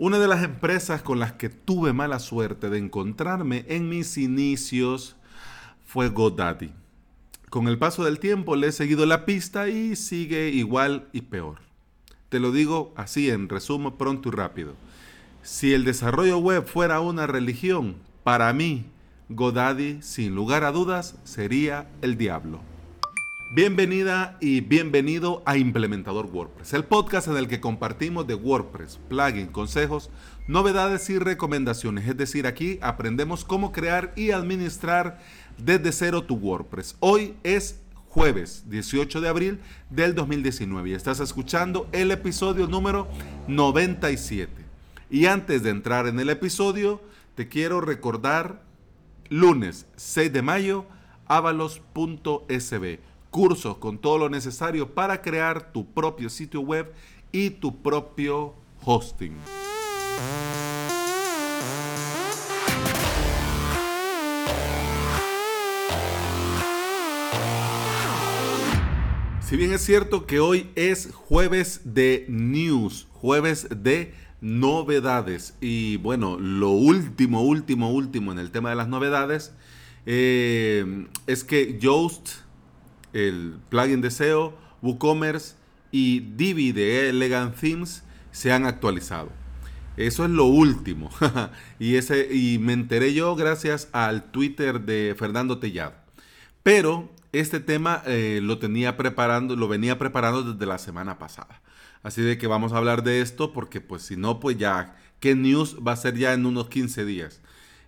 Una de las empresas con las que tuve mala suerte de encontrarme en mis inicios fue GoDaddy. Con el paso del tiempo le he seguido la pista y sigue igual y peor. Te lo digo así en resumen pronto y rápido. Si el desarrollo web fuera una religión, para mí GoDaddy sin lugar a dudas sería el diablo. Bienvenida y bienvenido a Implementador WordPress, el podcast en el que compartimos de WordPress, plugins, consejos, novedades y recomendaciones. Es decir, aquí aprendemos cómo crear y administrar desde cero tu WordPress. Hoy es jueves 18 de abril del 2019 y estás escuchando el episodio número 97. Y antes de entrar en el episodio, te quiero recordar lunes 6 de mayo, avalos.sb cursos con todo lo necesario para crear tu propio sitio web y tu propio hosting. Si bien es cierto que hoy es jueves de news, jueves de novedades y bueno, lo último, último, último en el tema de las novedades eh, es que Yoast el plugin de SEO, WooCommerce y Divi de Elegant Themes se han actualizado. Eso es lo último. y, ese, y me enteré yo gracias al Twitter de Fernando Tellado. Pero este tema eh, lo tenía preparando, lo venía preparando desde la semana pasada. Así de que vamos a hablar de esto porque pues si no, pues ya, ¿qué news va a ser ya en unos 15 días?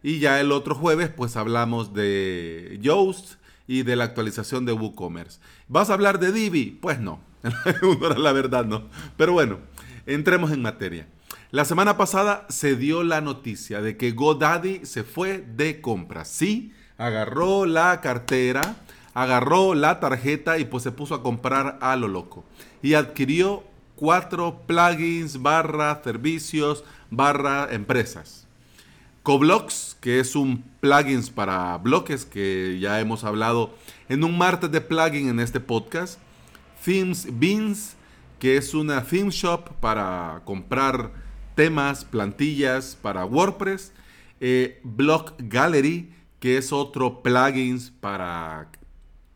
Y ya el otro jueves pues hablamos de Yoast y de la actualización de WooCommerce. ¿Vas a hablar de Divi? Pues no, la verdad no. Pero bueno, entremos en materia. La semana pasada se dio la noticia de que GoDaddy se fue de compras. Sí, agarró la cartera, agarró la tarjeta y pues se puso a comprar a lo loco. Y adquirió cuatro plugins barra servicios barra empresas. Coblox, que es un plugin para bloques que ya hemos hablado en un martes de plugin en este podcast. Themes Beans, que es una theme shop para comprar temas, plantillas para WordPress. Eh, Block Gallery, que es otro plugin para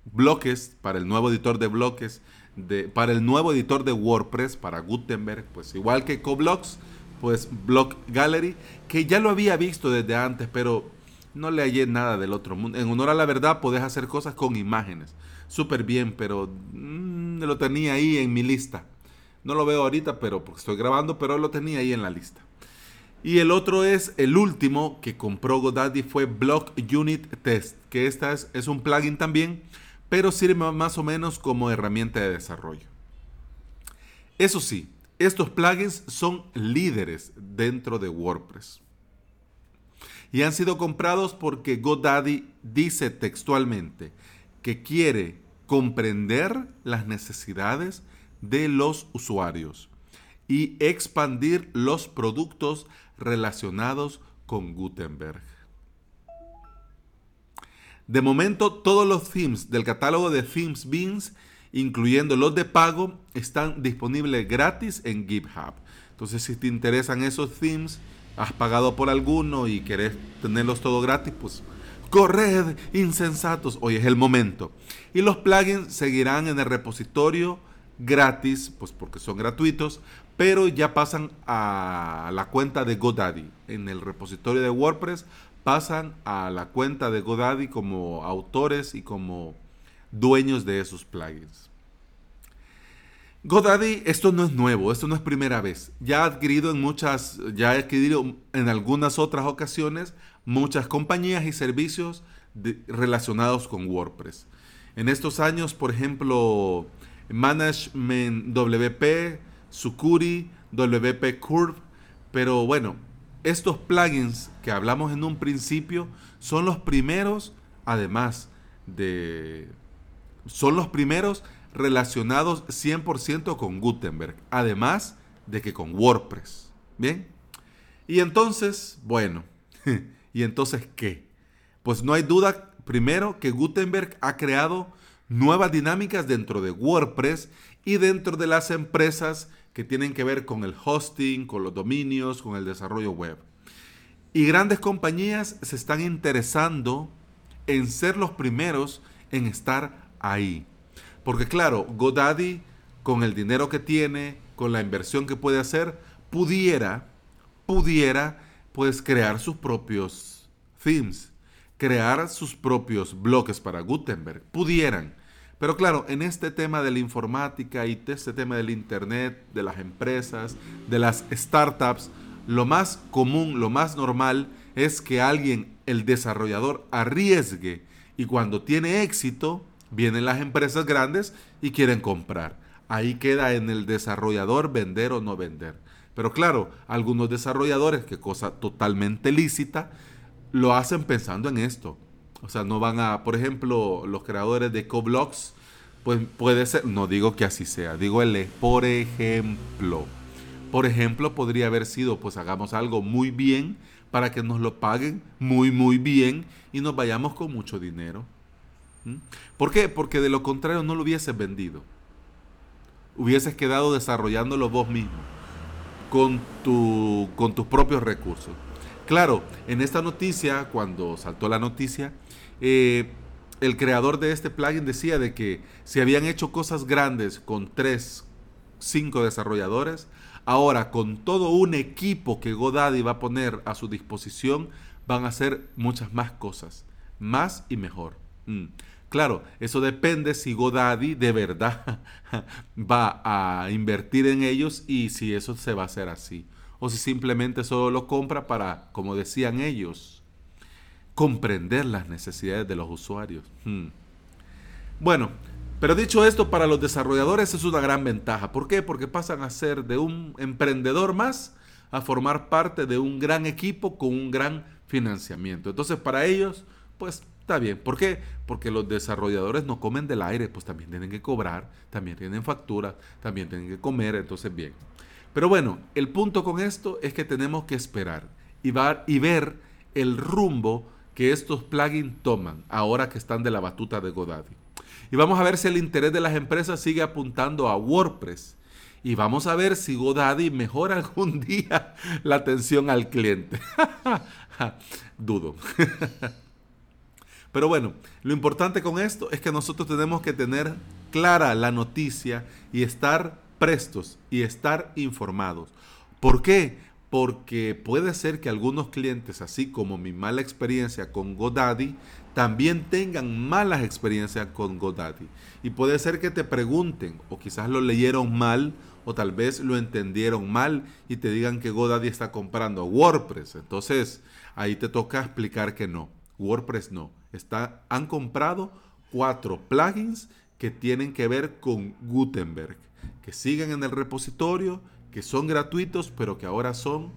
bloques, para el nuevo editor de bloques, de, para el nuevo editor de WordPress, para Gutenberg, pues igual que Coblox pues Block Gallery, que ya lo había visto desde antes, pero no le hallé nada del otro mundo. En honor a la verdad, podés hacer cosas con imágenes. Súper bien, pero mm, lo tenía ahí en mi lista. No lo veo ahorita, pero porque estoy grabando, pero lo tenía ahí en la lista. Y el otro es el último que compró GoDaddy fue Block Unit Test, que esta es, es un plugin también, pero sirve más o menos como herramienta de desarrollo. Eso sí, estos plugins son líderes dentro de WordPress. Y han sido comprados porque GoDaddy dice textualmente que quiere comprender las necesidades de los usuarios y expandir los productos relacionados con Gutenberg. De momento, todos los themes del catálogo de Themes Beans incluyendo los de pago, están disponibles gratis en GitHub. Entonces, si te interesan esos themes, has pagado por alguno y querés tenerlos todo gratis, pues corred, insensatos, hoy es el momento. Y los plugins seguirán en el repositorio gratis, pues porque son gratuitos, pero ya pasan a la cuenta de GoDaddy. En el repositorio de WordPress pasan a la cuenta de GoDaddy como autores y como dueños de esos plugins. GoDaddy, esto no es nuevo, esto no es primera vez. Ya ha adquirido en muchas, ya ha adquirido en algunas otras ocasiones muchas compañías y servicios relacionados con WordPress. En estos años, por ejemplo, Management WP, Sucuri, WP Curve, pero bueno, estos plugins que hablamos en un principio son los primeros, además de son los primeros relacionados 100% con Gutenberg, además de que con WordPress. ¿Bien? Y entonces, bueno, ¿y entonces qué? Pues no hay duda, primero, que Gutenberg ha creado nuevas dinámicas dentro de WordPress y dentro de las empresas que tienen que ver con el hosting, con los dominios, con el desarrollo web. Y grandes compañías se están interesando en ser los primeros en estar ahí. Porque claro, GoDaddy, con el dinero que tiene, con la inversión que puede hacer, pudiera, pudiera, pues crear sus propios themes, crear sus propios bloques para Gutenberg. Pudieran. Pero claro, en este tema de la informática y este tema del Internet, de las empresas, de las startups, lo más común, lo más normal es que alguien, el desarrollador, arriesgue y cuando tiene éxito, vienen las empresas grandes y quieren comprar. Ahí queda en el desarrollador vender o no vender. Pero claro, algunos desarrolladores, que cosa totalmente lícita, lo hacen pensando en esto. O sea, no van a, por ejemplo, los creadores de Coblox, pues puede ser, no digo que así sea, digo el por ejemplo. Por ejemplo, podría haber sido, pues hagamos algo muy bien para que nos lo paguen muy, muy bien y nos vayamos con mucho dinero. ¿Mm? ¿Por qué? Porque de lo contrario no lo hubieses vendido. Hubieses quedado desarrollándolo vos mismo, con, tu, con tus propios recursos. Claro, en esta noticia, cuando saltó la noticia, eh, el creador de este plugin decía de que si habían hecho cosas grandes con tres, cinco desarrolladores, ahora con todo un equipo que GoDaddy va a poner a su disposición, van a hacer muchas más cosas, más y mejor. Mm. Claro, eso depende si GoDaddy de verdad va a invertir en ellos y si eso se va a hacer así. O si simplemente solo lo compra para, como decían ellos, comprender las necesidades de los usuarios. Hmm. Bueno, pero dicho esto, para los desarrolladores es una gran ventaja. ¿Por qué? Porque pasan a ser de un emprendedor más a formar parte de un gran equipo con un gran financiamiento. Entonces, para ellos, pues Está bien. ¿Por qué? Porque los desarrolladores no comen del aire, pues también tienen que cobrar, también tienen facturas, también tienen que comer, entonces bien. Pero bueno, el punto con esto es que tenemos que esperar y, y ver el rumbo que estos plugins toman ahora que están de la batuta de Godaddy. Y vamos a ver si el interés de las empresas sigue apuntando a WordPress. Y vamos a ver si Godaddy mejora algún día la atención al cliente. Dudo. Pero bueno, lo importante con esto es que nosotros tenemos que tener clara la noticia y estar prestos y estar informados. ¿Por qué? Porque puede ser que algunos clientes, así como mi mala experiencia con GoDaddy, también tengan malas experiencias con GoDaddy. Y puede ser que te pregunten, o quizás lo leyeron mal, o tal vez lo entendieron mal y te digan que GoDaddy está comprando WordPress. Entonces, ahí te toca explicar que no. WordPress no. Han comprado cuatro plugins que tienen que ver con Gutenberg, que siguen en el repositorio, que son gratuitos, pero que ahora son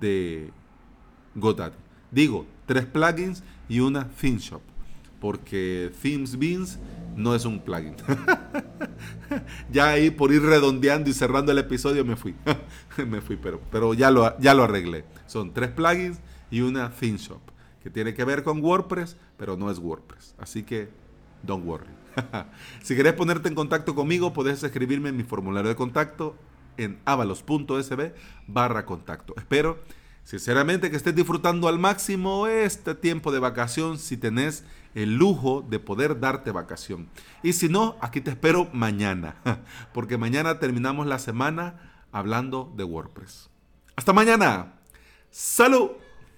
de GoDaddy. Digo, tres plugins y una theme shop, porque Themes Beans no es un plugin. ya ahí por ir redondeando y cerrando el episodio me fui. me fui, pero, pero ya, lo, ya lo arreglé. Son tres plugins y una theme shop que tiene que ver con WordPress, pero no es WordPress. Así que, don't worry. si querés ponerte en contacto conmigo, puedes escribirme en mi formulario de contacto en avalos.sb barra contacto. Espero sinceramente que estés disfrutando al máximo este tiempo de vacación si tenés el lujo de poder darte vacación. Y si no, aquí te espero mañana, porque mañana terminamos la semana hablando de WordPress. Hasta mañana. Salud.